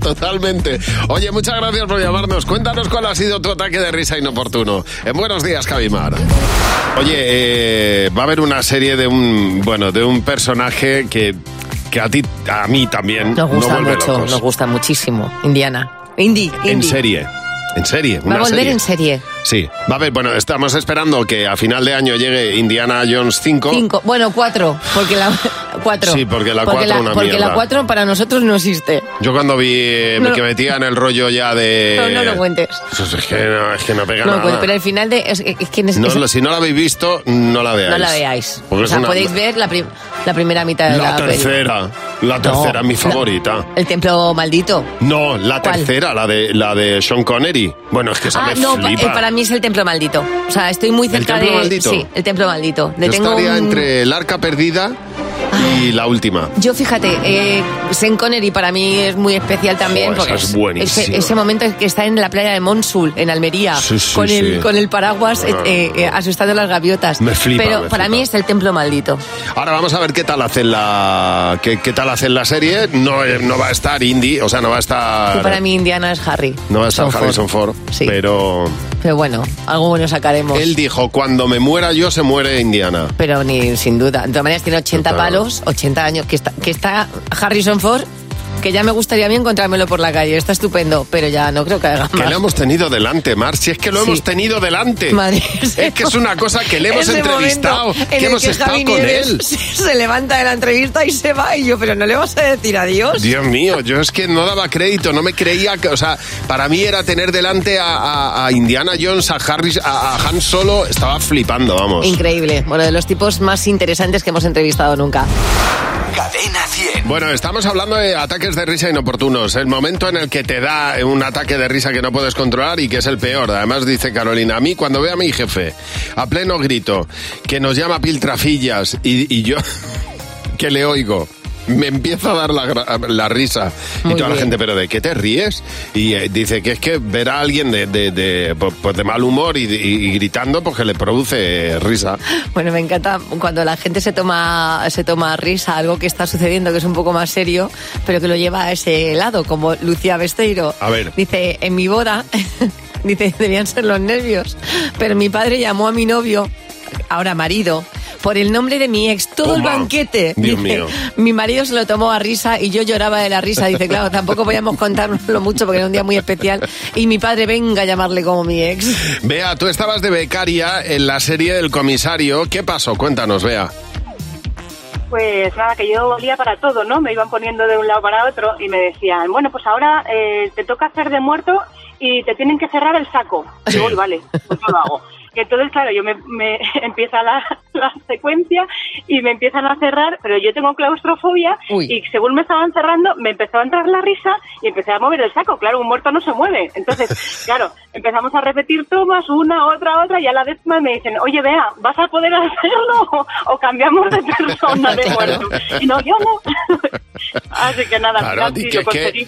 Totalmente. Oye, muchas gracias por llamarnos. Cuéntanos cuál ha sido tu ataque de risa inoportuno. En buenos días, Javimar. Oye, eh, va a haber una serie de un, bueno, de un personaje que, que a ti, a mí también Nos gusta no vuelve mucho, locos. nos gusta muchísimo. Indiana. Indy, En Indy. serie. En serie. Va a volver serie. en serie. Sí, va a haber, bueno, estamos esperando que a final de año llegue Indiana Jones 5. Cinco, bueno, cuatro, porque la cuatro. Sí, porque la cuatro una Porque mierda. la cuatro para nosotros no existe. Yo cuando vi eh, No. que metía en el rollo ya de... No, no lo cuentes. Pues es que no, es que no pega No nada. cuentes, pero al final de es, es que es- No, es- si no la habéis visto, no la veáis. no la veáis. Porque o es sea, una- podéis ver la, prim- la primera mitad de la, La peli. tercera. La tercera, mi favorita. El templo maldito. No, la ¿Cuál? tercera, la de la de Sean Connery. Bueno, es que esa Ah, me no, pa- flipa. eh, para mí es el templo maldito. O sea, estoy muy cerca templo de. maldito? Sí, el templo maldito. Le Yo tengo estaría un- entre el arca perdida y la última. Yo fíjate, eh, Sean Connery para mí es muy especial también. Joder, porque esa es. Ese, ese momento que está en la playa de Monsul, en Almería, Sí, sí, con, el, sí. con el paraguas eh, Ah. eh, eh, asustando a las gaviotas. Me flipa, Pero me para flipa. mí es el templo maldito. Ahora vamos a ver qué tal hacen la qué, qué tal hacen la serie. No, eh, no va a estar Indy, o sea, no va a estar para mí Indiana es Harry. no va a estar Son Harrison Ford, Sí. pero Pero bueno, algo bueno sacaremos. él dijo, "Cuando me muera yo se muere Indiana." Pero ni sin duda. De todas maneras tiene 80 Total. palos, 80 años, que está, que está Harrison Ford, que ya me gustaría a mí encontrármelo por la calle. Está estupendo, pero ya no creo que haga Que lo hemos tenido delante, Mar. Si es que lo Sí. hemos tenido delante. Madre, es que es una cosa que le hemos entrevistado, en que hemos que estado Javi con Nieves él. Se, se levanta de la entrevista y se va y yo, pero no le vas a decir adiós. Dios mío, yo es que no daba crédito, no me creía que, o sea, para mí era tener delante a, a- a Indiana Jones, a Harris, a, a Han Solo, estaba flipando, vamos. Increíble. Bueno, de los tipos más interesantes que hemos entrevistado nunca. Cadena 100. Bueno, estamos hablando de ataques de risa inoportunos. El momento en el que te da un ataque de risa que no puedes controlar y que es el peor. Además, dice Carolina, a mí cuando veo a mi jefe a pleno grito que nos llama piltrafillas y yo que le oigo. Me empieza a dar la, la risa. y toda la gente, ¿pero de qué te ríes? Y eh, dice que es que ver a alguien de, de, de, pues, pues de mal humor y, y- y gritando, pues que le produce risa. Bueno, me encanta cuando la gente se toma, se toma risa, algo que está sucediendo que es un poco más serio, pero que lo lleva a ese lado, como Lucía Besteiro. A ver. Dice, en mi boda, dice, debían ser los nervios, pero mi padre llamó a mi novio, ahora marido, por el nombre de mi ex, todo el banquete. Dios Dice, mío. Mi marido se lo tomó a risa y yo lloraba de la risa. Dice, claro, tampoco podíamos contárnoslo mucho porque era un día muy especial. Y mi padre venga a llamarle como mi ex. Bea, tú estabas de becaria en la serie del comisario. ¿Qué pasó? Cuéntanos, Bea. Pues nada, que yo olía para todo, ¿no? Me iban poniendo de un lado para otro y me decían, bueno, pues ahora eh, te toca hacer de muerto y te tienen que cerrar el saco. Digo, "Uy, vale, pues yo lo hago. Y entonces, claro, yo me, me empieza la, la secuencia y me empiezan a cerrar, pero yo tengo claustrofobia Uy. y según me estaban cerrando, me empezó a entrar la risa y empecé a mover el saco. Claro, un muerto no se mueve. Entonces, claro, empezamos a repetir tomas, una, otra, otra, y a la décima me dicen, oye, vea, ¿vas a poder hacerlo o, o cambiamos de persona de muerto? Y no, yo no. Así que nada, Claro, sido que- que-.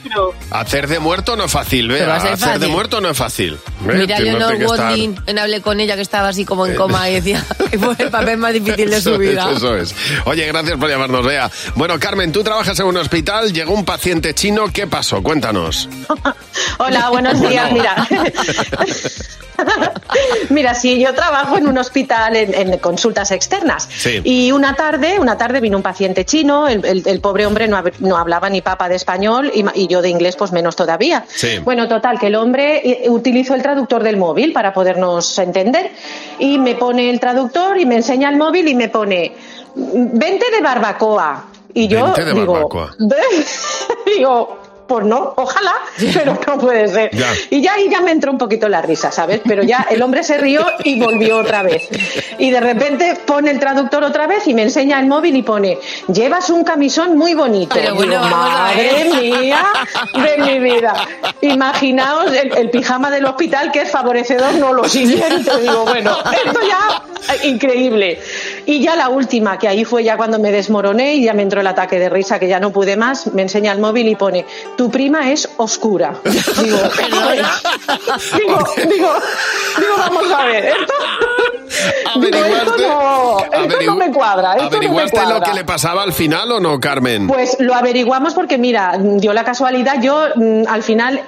Hacer de muerto no es fácil, Pero Bea. va a ser Hacer de muerto no es fácil. Mira, Leonor que estar- hablé con ella que estaba así como en Eh, coma y decía que fue el papel más difícil de su vida. es, eso es. Oye, gracias por llamarnos, Bea. Bueno, Carmen, tú trabajas en un hospital, llegó un paciente chino, ¿qué pasó? Cuéntanos. Hola, buenos días. Mira, mira, sí, yo trabajo en un hospital en, en consultas externas. Sí. Y una tarde, una tarde vino un paciente chino. El, el- el pobre hombre no, hab- no hablaba ni papa de español y, yo de inglés, pues menos todavía. Sí. Bueno, total, que el hombre eh, utilizó el traductor del móvil para podernos entender y me pone el traductor y me enseña el móvil y me pone vente de barbacoa. Y yo Vente de digo, barbacoa. digo, pues no, ojalá, pero no puede ser. Ya. Y ya ahí ya me entró un poquito la risa, ¿sabes? Pero ya el hombre se rió y volvió otra vez. Y de repente pone el traductor otra vez y me enseña el móvil y pone, llevas un camisón muy bonito. Pero bueno, digo, madre ver". mía de mi vida. Imaginaos el, el pijama del hospital que es favorecedor, no lo siguiente. Digo, bueno, esto ya eh, increíble. Y ya la última, que ahí fue ya cuando me desmoroné y ya me entró el ataque de risa, que ya no pude más, me enseña el móvil y pone, tu prima es oscura. Digo, digo, digo, digo, vamos a ver, esto, digo, esto no, esto no me cuadra, esto no me ¿Averiguaste cuadra. lo que le pasaba al final o no, Carmen? Pues lo averiguamos porque, mira, dio la casualidad, yo mm, al final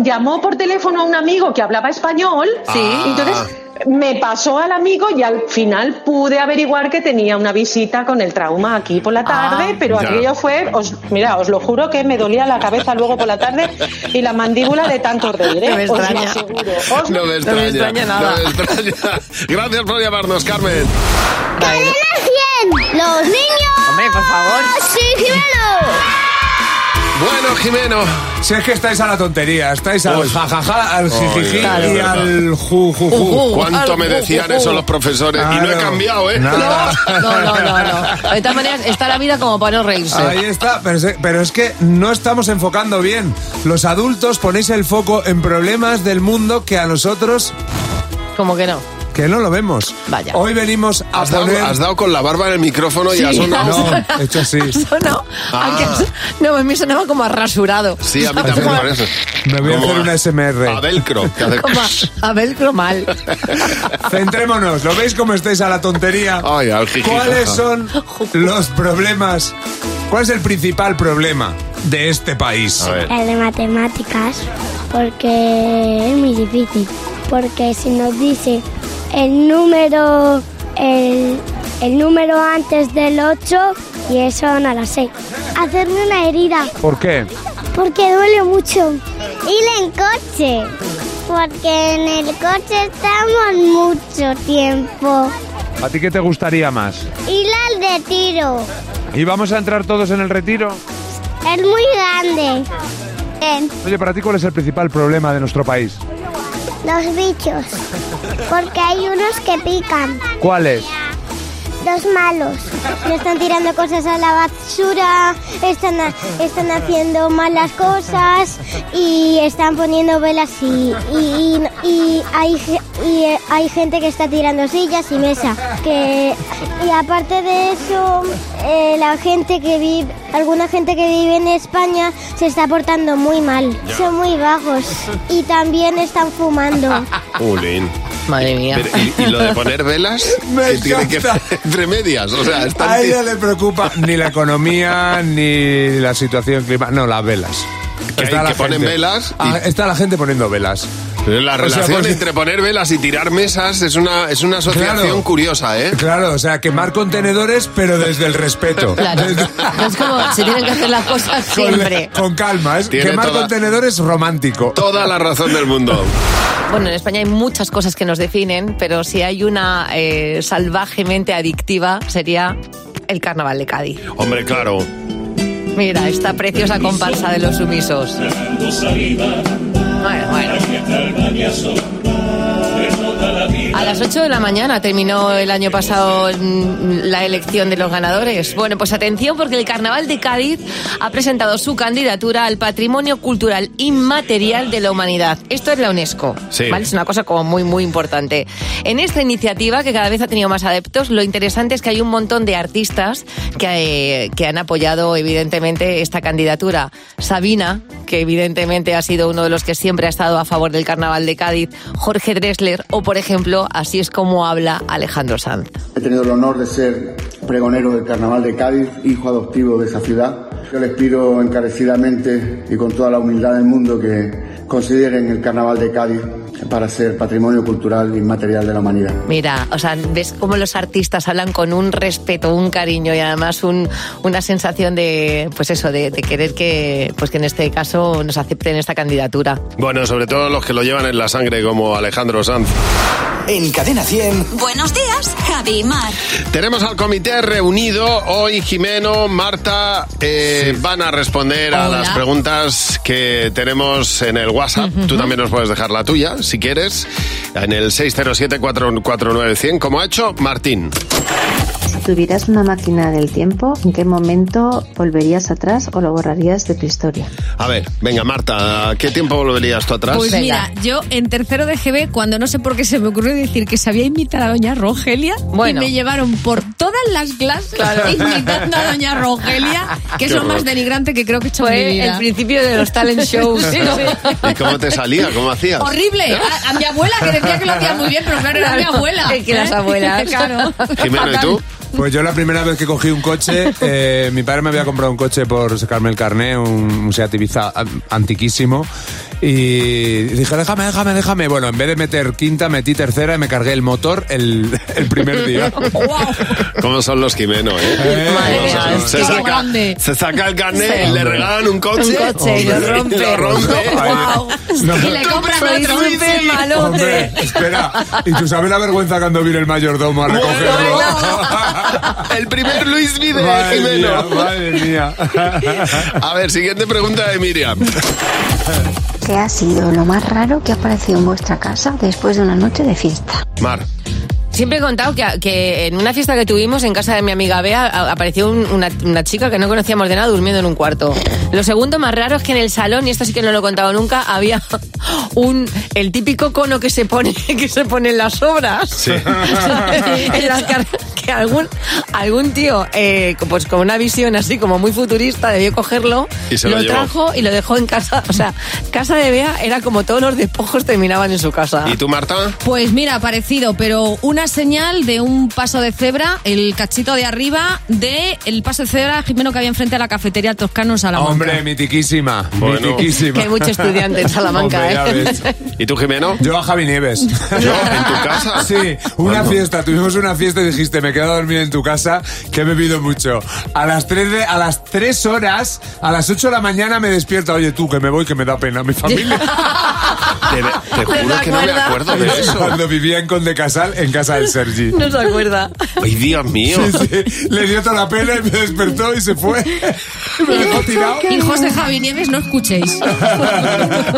llamó por teléfono a un amigo que hablaba español, Sí. y entonces me pasó al amigo y al final pude averiguar que tenía una visita con el trauma aquí por la tarde, Ah. pero Ya. aquello fue, os, mira, os lo juro que me dolía la cabeza luego por la tarde y la mandíbula de tanto reír, ¿eh? No me Os lo. Os- No me extraña. extraña nada. no me extraña. Gracias por llamarnos, Carmen. ¡Cadena 100! ¡Los niños! Hombre, por favor. ¡Sí, Jimeno! Bueno, Jimeno. Si es que estáis a la tontería, estáis al Uy. jajaja, al jijiji claro. y al ju ju ju. Ujú. ¿Cuánto me decían eso los profesores? Y no he cambiado, ¿eh? Nada. No, no, no, no. De todas maneras, está la vida como para no reírse. Ahí está, pero es, pero es que no estamos enfocando bien. Los adultos ponéis el foco en problemas del mundo que a nosotros Como que no. Que no lo vemos. Vaya. Hoy venimos a Has dado, poner... has dado con la barba en el micrófono y ha sonado. No, he hecho así. Ah. no, a mí sonaba como a rasurado. Sí, a mí también Como por eso. Me voy a hacer una SMR. A velcro. Como a, a velcro mal. Centrémonos, ¿lo veis cómo estáis a la tontería? Ay, al ¿Cuáles son los problemas? ¿Cuál es el principal problema de este país? A ver. El de matemáticas, porque es muy difícil. Porque si nos dice el número, el, el número antes del 8, y eso no lo sé. Hacerme una herida, ¿Por qué? porque duele mucho. Ir en coche, porque en el coche estamos mucho tiempo. ¿A ti qué te gustaría más? Ir al retiro, ¿Y vamos a entrar todos en el retiro? es muy grande. Oye, para ti, ¿cuál es el principal problema de nuestro país? Los bichos. Porque hay unos que pican. ¿Cuáles? dos malos. No están tirando cosas a la basura, están, están haciendo malas cosas y están poniendo velas y, y, y- y hay, y, eh, hay gente que está tirando sillas y mesa. Que, y aparte de eso, eh, la gente que vive, alguna gente que vive en España se está portando muy mal. Ya. Son muy bajos y también están fumando. Madre mía. Pero, ¿y, y lo de poner velas? Me ¿Qué tiene que encanta. entre medias? O sea, están A ella le preocupa ni la economía ni la situación climática. No, las velas. Que hay- que ponen velas y- Ah, está la gente poniendo velas. La O sea, relación pues- entre poner velas y tirar mesas es una, es una asociación Claro. curiosa, ¿eh? Claro, o sea, quemar contenedores, pero desde el respeto. Claro. Desde- No es como se tienen que hacer las cosas con, siempre. con calma, es Tiene quemar toda- contenedores romántico. Toda la razón del mundo. Bueno, en España hay muchas cosas que nos definen, pero si hay una eh, salvajemente adictiva sería el carnaval de Cádiz. Hombre, claro. Mira, esta preciosa comparsa de los sumisos. Bueno, bueno. A las 8 de la mañana terminó el año pasado mm, la elección de los ganadores. Bueno, pues atención porque el Carnaval de Cádiz ha presentado su candidatura al Patrimonio Cultural Inmaterial de la Humanidad. Esto es la UNESCO. Sí. ¿vale? Es una cosa como muy, muy importante. En esta iniciativa, que cada vez ha tenido más adeptos, lo interesante es que hay un montón de artistas que, eh, que han apoyado, evidentemente, esta candidatura. Sabina, que evidentemente ha sido uno de los que siempre ha estado a favor del Carnaval de Cádiz, Jorge Dressler, o por ejemplo, así es como habla Alejandro Sanz. He tenido el honor de ser pregonero del Carnaval de Cádiz, hijo adoptivo de esa ciudad. Yo les pido encarecidamente y con toda la humildad del mundo que consideren el Carnaval de Cádiz para ser patrimonio cultural inmaterial de la humanidad. Mira, o sea, ves cómo los artistas hablan con un respeto, un cariño y además un- una sensación de, pues eso, de, de querer que, pues que en este caso nos acepten esta candidatura. Bueno, sobre todo los que lo llevan en la sangre, como Alejandro Sanz. En Cadena 100. Buenos días, Javi Mar. Tenemos al comité reunido. Hoy Jimeno, Marta eh, van a responder a las preguntas que tenemos en el WhatsApp. Tú también nos puedes dejar la tuya, si quieres, en el 607-449-100, como ha hecho Martín. Si tuvieras una máquina del tiempo, ¿en qué momento volverías atrás o lo borrarías de tu historia? A ver, venga, Marta, ¿a ¿qué tiempo volverías tú atrás? Pues mira, yo en tercero de GB, cuando no sé por qué se me ocurrió decir que se había invitado a doña Rogelia, Bueno. y me llevaron por todas las clases Claro. invitando a doña Rogelia, que es lo más denigrante que creo que he hecho en mi vida. el principio de los talent shows. Sí, sí. ¿Y cómo te salía? ¿Cómo hacías? Horrible. A, a mi abuela, que decía que lo hacía muy bien, pero claro, era mi abuela. Es que las abuelas. claro. Jimeno, ¿y tú? Pues yo la primera vez que cogí un coche, eh, mi padre me había comprado un coche por sacarme el carné, un, un Seat Ibiza antiquísimo. Y dije, déjame, déjame, déjame. Bueno, en vez de meter quinta, metí tercera y me cargué el motor el, el primer día. ¿Cómo son los Jimeno, eh? Eh, Madre ¿Cómo mía, se, saca, grande. se saca el carnet Sí. y le regalan un coche. Un coche y lo rompe. lo rompe. No. Y le compran otro. malote. Hombre, espera. ¿Y tú sabes la vergüenza cuando viene el mayordomo a recogerlo? El primer Luis Vide, Madre Jimeno. mía, madre mía. A ver, siguiente pregunta de Miriam. ¿Qué ha sido lo más raro que ha aparecido en vuestra casa después de una noche de fiesta? Mar. Siempre he contado que, que en una fiesta que tuvimos en casa de mi amiga Bea a- apareció un- una, una chica que no conocíamos de nada durmiendo en un cuarto. Lo segundo más raro es que en el salón, y esto sí que no lo he contado nunca, había un el típico cono que se pone que se pone en las obras. Sí. En las que algún algún tío eh, pues con una visión así como muy futurista debió cogerlo, Y se lo llevó. trajo y lo dejó en casa. O sea, casa de Bea era como todos los despojos terminaban en su casa. ¿Y tú, Marta? Pues mira, parecido, pero una señal de un paso de cebra, el cachito de arriba de el paso de cebra Jimeno que había enfrente a la cafetería Toscano en Salamanca. Hombre, mitiquísima. Bueno. mitiquísima. Que hay mucho estudiante en Salamanca, Hombre, ya ¿eh? ¿Y tú, Jimeno? Yo a Javi Nieves. ¿Yo? ¿En tu casa? Sí, una ¿Cuándo? fiesta. Tuvimos una fiesta y dijiste, me quedo a dormir en tu casa, que he bebido mucho. A las 3 de, a las 3 horas, a las 8 de la mañana me despierta. Oye, tú, que me voy, que me da pena mi familia. Te, te juro que no me acuerdo de eso. Cuando vivía en Conde Casal, en casa Sergi. No se acuerda. Ay, Dios mío. Sí, sí. Le dio toda la pena y me despertó y se fue. Me dejó tirado. Hijos de Javi Nieves, no escuchéis.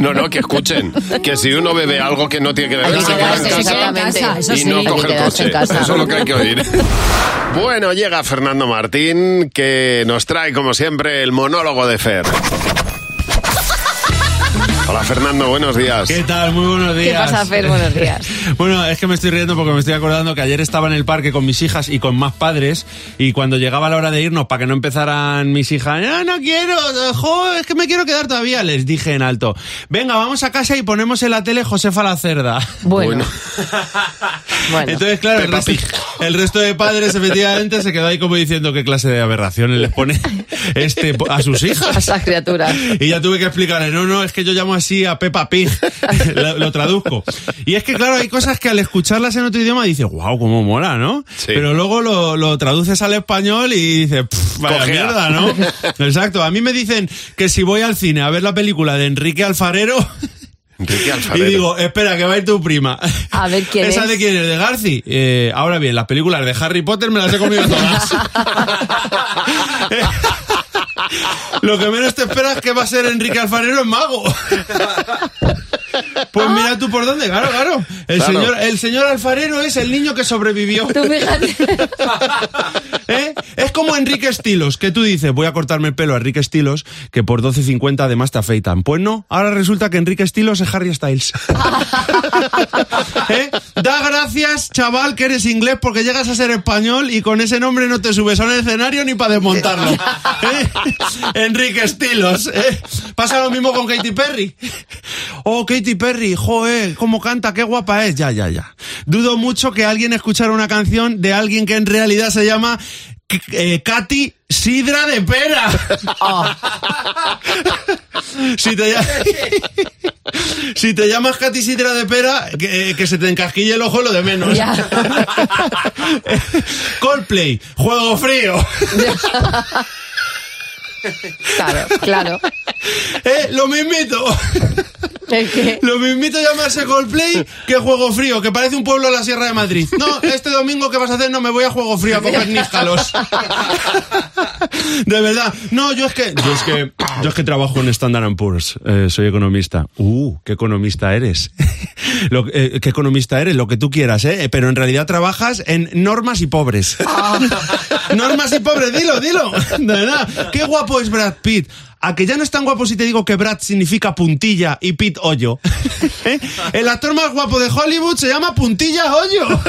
No, no, que escuchen. Que si uno bebe algo que no tiene que beber, se queda en casa en casa, eso y sí, no que coge el coche. Eso es lo que hay que oír. Bueno, llega Fernando Martín, que nos trae, como siempre, el monólogo de Fer. Hola Fernando, buenos días. ¿Qué tal? Muy buenos ¿Qué días. pasa, Fer? Buenos días. Bueno, es que me estoy riendo porque me estoy acordando que ayer estaba en el parque con mis hijas y con más padres y cuando llegaba la hora de irnos para que no empezaran mis hijas, no, no quiero, jo, es que me quiero quedar todavía, les dije en alto, venga, vamos a casa y ponemos en la tele Josefa la Cerda. Bueno. Bueno. Entonces, claro, el resto, el resto de padres efectivamente se quedó ahí como diciendo qué clase de aberraciones les pone este a sus hijas. A esas criaturas. Y ya tuve que explicarle, no, no, es que yo llamo así a Peppa Pig. lo, lo traduzco. Y es que, claro, hay cosas que al escucharlas en otro idioma dices, wow, cómo mola, ¿no? Pero luego lo, lo traduces al español y dices, "Pff, vaya mierda, ¿no? Exacto. A mí me dicen que si voy al cine a ver la película de Enrique Alfarero. Enrique Y digo, espera, que va a ir tu prima. A ver quién ¿Esa es. de quién es? ¿De Garci? Eh, ahora bien, las películas de Harry Potter me las he comido todas. Lo que menos te esperas es que va a ser Enrique Alfarero en mago. Pues mira tú por dónde, claro, claro. El, Claro. Señor, el señor Alfarero es el niño que sobrevivió. Tú fíjate. ¿Eh? Es como Enrique Estilos, que tú dices, voy a cortarme el pelo a Enrique Estilos, que por 12.50 además te afeitan. Pues no, ahora resulta que Enrique Estilos es Harry Styles. ¿Eh? Da gracias, chaval, que eres inglés porque llegas a ser español y con ese nombre no te subes a un escenario ni para desmontarlo. ¿Eh? Enrique Estilos. ¿eh? Pasa lo mismo con Katy Perry. Oh, Katy Perry, joe, cómo canta, qué guapa es. Ya, ya, ya. Dudo mucho que alguien escuchara una canción de alguien que en realidad se llama eh, Katy Sidra de Pera. si, te, ll- si te llamas Katy Sidra de Pera, que, que se te encasquille el ojo lo de menos. Coldplay, juego frío. Claro, claro. ¿Eh? Lo mismito. Lo mismito llamarse Coldplay que Juego Frío, que parece un pueblo en la Sierra de Madrid. No, este domingo ¿qué vas a hacer? No, me voy a Juego Frío a coger níscalos. De verdad. No, yo es que yo es que yo es que trabajo en Standard Poor's. Eh, soy economista. Uh, qué economista eres. Lo, eh, qué economista eres, lo que tú quieras, ¿eh? Pero en realidad trabajas en normas y pobres. normas y pobres, dilo, dilo. De verdad. Qué guapo es Brad Pitt. A que ya no es tan guapo si te digo que Brad significa puntilla y Pitt hoyo. ¿Eh? El actor más guapo de Hollywood se llama Puntilla Hoyo.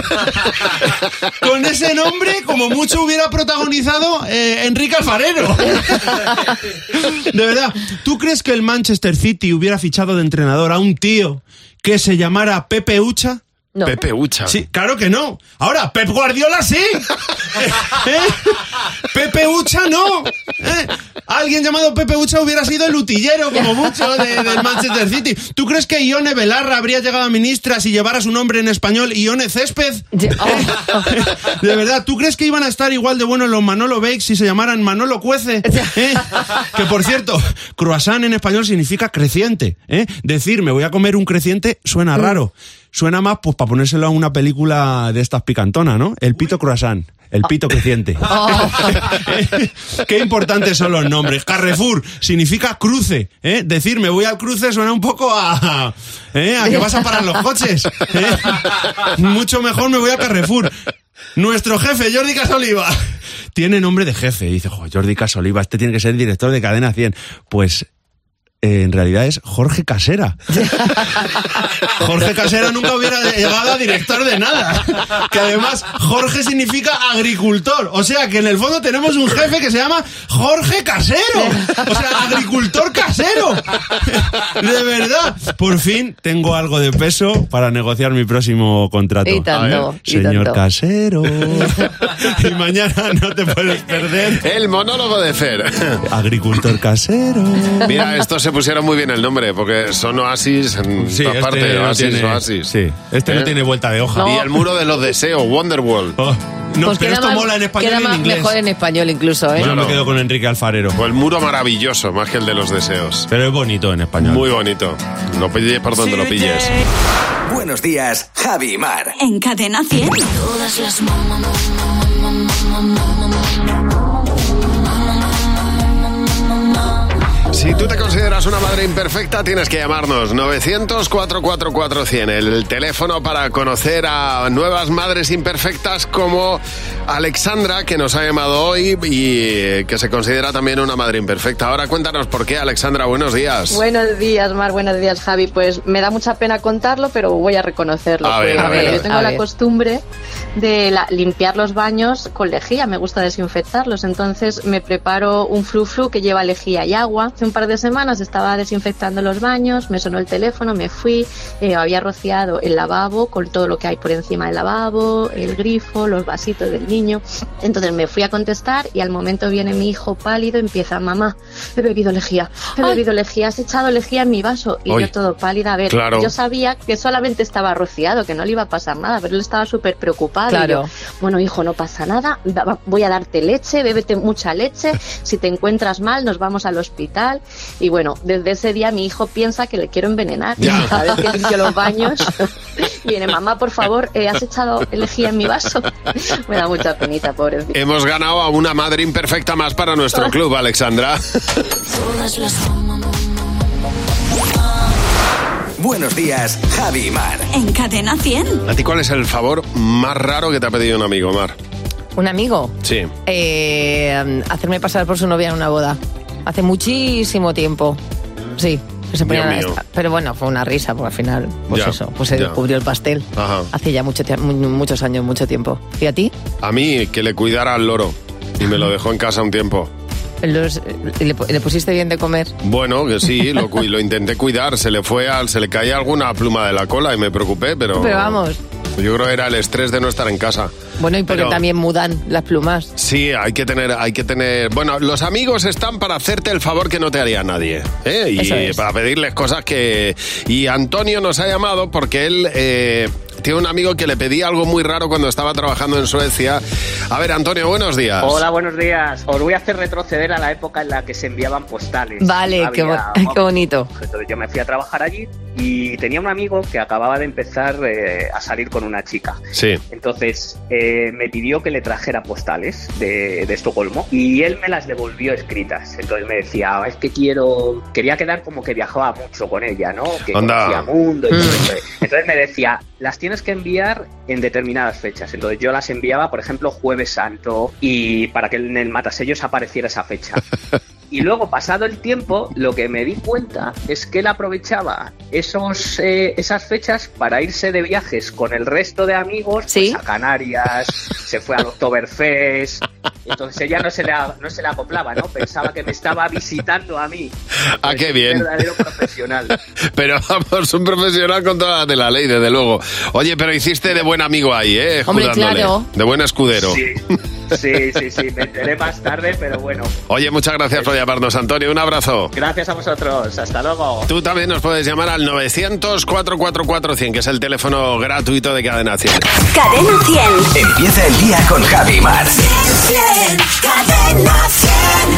Con ese nombre, como mucho hubiera protagonizado eh, Enrique Alfarero. De verdad, ¿tú crees que el Manchester City hubiera fichado de entrenador a un tío que se llamara Pepe Ucha? No. Pepe Ucha. Sí, claro que no. Ahora, Pep Guardiola sí. ¿Eh? Pepe Ucha no. ¿Eh? Alguien llamado Pepe Ucha hubiera sido el utillero, como mucho, de- del Manchester City. ¿Tú crees que Ione Belarra habría llegado a ministra si llevara su nombre en español Ione Césped? De verdad, ¿tú crees que iban a estar igual de buenos los Manolo Bakes si se llamaran Manolo Cuece? ¿Eh? Que por cierto, croissant en español significa creciente. ¿eh? Decir me voy a comer un creciente suena raro. Suena más pues para ponérselo a una película de estas picantonas, ¿no? El pito croissant. El pito creciente. Qué importantes son los nombres. Carrefour significa cruce. ¿eh? Decir me voy al cruce suena un poco a, ¿eh? a que vas a parar los coches. ¿eh? Mucho mejor me voy a Carrefour. Nuestro jefe, Jordi Casoliva. Tiene nombre de jefe. Y dice, "Jo, Jordi Casoliva, este tiene que ser director de Cadena 100. Pues eh, en realidad es Jorge Casera. Jorge Casera nunca hubiera llegado a director de nada. Que además Jorge significa agricultor. O sea que en el fondo tenemos un jefe que se llama Jorge Casero. O sea, agricultor casero. De verdad. Por fin tengo algo de peso para negociar mi próximo contrato. Y tanto, A ver, y Señor tanto. Casero. Y mañana no te puedes perder. El monólogo de Fer. Agricultor casero. Mira, estos se pusieron muy bien el nombre, porque son oasis en Sí, todas este partes. no Oasis, tiene- oasis. sí, este no tiene vuelta de hoja. Y No. el muro de los deseos, Wonderwall. Oh, no, Pues pero esto más- mola en español queda y en más inglés. mejor en español incluso, ¿eh? Yo me quedo con Enrique Alfarero. O el muro maravilloso, más que el de los deseos. Pero es bonito en español. Muy bonito. Lo pilles por donde lo pilles. Buenos días, Javi y Mar. En Cadena 100. Todas las Si tú te consideras una madre imperfecta, tienes que llamarnos 900-444-100, el teléfono para conocer a nuevas madres imperfectas como Alexandra, que nos ha llamado hoy y que se considera también una madre imperfecta. Ahora cuéntanos por qué, Alexandra, buenos días. Buenos días, Mar, buenos días, Javi. Pues me da mucha pena contarlo, pero voy a reconocerlo. A ver, Pues, a ver, yo tengo a la ver. costumbre de la- limpiar los baños con lejía, me gusta desinfectarlos, entonces me preparo un flu-flu que lleva lejía y agua. Un par de semanas estaba desinfectando los baños, me sonó el teléfono, me fui, eh, había rociado el lavabo con todo lo que hay por encima del lavabo, el grifo, los vasitos del niño. Entonces me fui a contestar y al momento viene mi hijo pálido, empieza, mamá, he bebido lejía, he bebido lejía, has echado lejía en mi vaso. Y yo todo pálida, a ver, Claro. yo sabía que solamente estaba rociado, que no le iba a pasar nada, pero él estaba súper preocupado. Y Claro. yo, bueno, hijo, no pasa nada, voy a darte leche, bébete mucha leche, si te encuentras mal nos vamos al hospital. Y bueno, desde ese día mi hijo piensa que le quiero envenenar. Ya. Cada vez que limpio los baños, viene, mamá, por favor, eh, ¿has echado lejía en mi vaso? Me da mucha penita, pobrecito. Hemos ganado a una madre imperfecta más para nuestro club, Alexandra. Buenos días, Javi y Mar. En Cadena 100. ¿A ti cuál es el favor más raro que te ha pedido un amigo, Mar? Un amigo, Sí. eh, hacerme pasar por su novia en una boda. Hace muchísimo tiempo. Sí. Se mío. pero bueno, fue una risa, porque al final, pues Ya, eso, pues se ya. descubrió el pastel. Ajá. Hace ya mucho, muchos años, mucho tiempo. ¿Y a ti? A mí, que le cuidara al loro. Y me lo dejó en casa un tiempo. Los- ¿le, le pusiste bien de comer? Bueno, que sí, lo, lo intenté cuidar. Se le fue al, se le caía alguna pluma de la cola y me preocupé, pero. Pero vamos. Yo creo que era el estrés de no estar en casa. Bueno, y porque Pero- también mudan las plumas. Sí, hay que tener, hay que tener. Bueno, los amigos están para hacerte el favor que no te haría nadie, ¿eh? y es. para pedirles cosas que. Y Antonio nos ha llamado porque él eh, tiene un amigo que le pedía algo muy raro cuando estaba trabajando en Suecia. A ver, Antonio, buenos días. Hola, buenos días. Os voy a hacer retroceder a la época en la que se enviaban postales. Vale, qué, bo- Había- qué bonito. Entonces yo me fui a trabajar allí y tenía un amigo que acababa de empezar eh, a salir con una chica. Sí. Entonces eh, me pidió que le trajera postales de, de Estocolmo y él me las devolvió escritas. Entonces me decía, "Ah, es que quiero, quería quedar como que viajaba mucho con ella, ¿no? Que Anda. conocía mundo y todo Mm. eso. Entonces me decía, las tienes que enviar en determinadas fechas. Entonces yo las enviaba, por ejemplo, Jueves Santo y para que en el matasellos apareciera esa fecha. Y luego, pasado el tiempo, lo que me di cuenta es que él aprovechaba esos, eh, esas fechas para irse de viajes con el resto de amigos pues, a Canarias, se fue al Oktoberfest. Entonces ella no se, le, no se le acoplaba, ¿no? Pensaba que me estaba visitando a mí. Ah, qué Un bien. verdadero profesional. Pero vamos, un profesional con todas las de la ley, desde luego. Oye, pero hiciste de buen amigo ahí, ¿eh? Hombre, claro. De buen escudero. Sí, sí, sí, sí, me enteré más tarde, pero bueno. Oye, muchas gracias por llamarnos, Antonio. Un abrazo. Gracias a vosotros. Hasta luego. Tú también nos puedes llamar al 900-444-100, que es el teléfono gratuito de Cadena 100. Cadena 100. Empieza el día con Javi Mar. Cadena 100.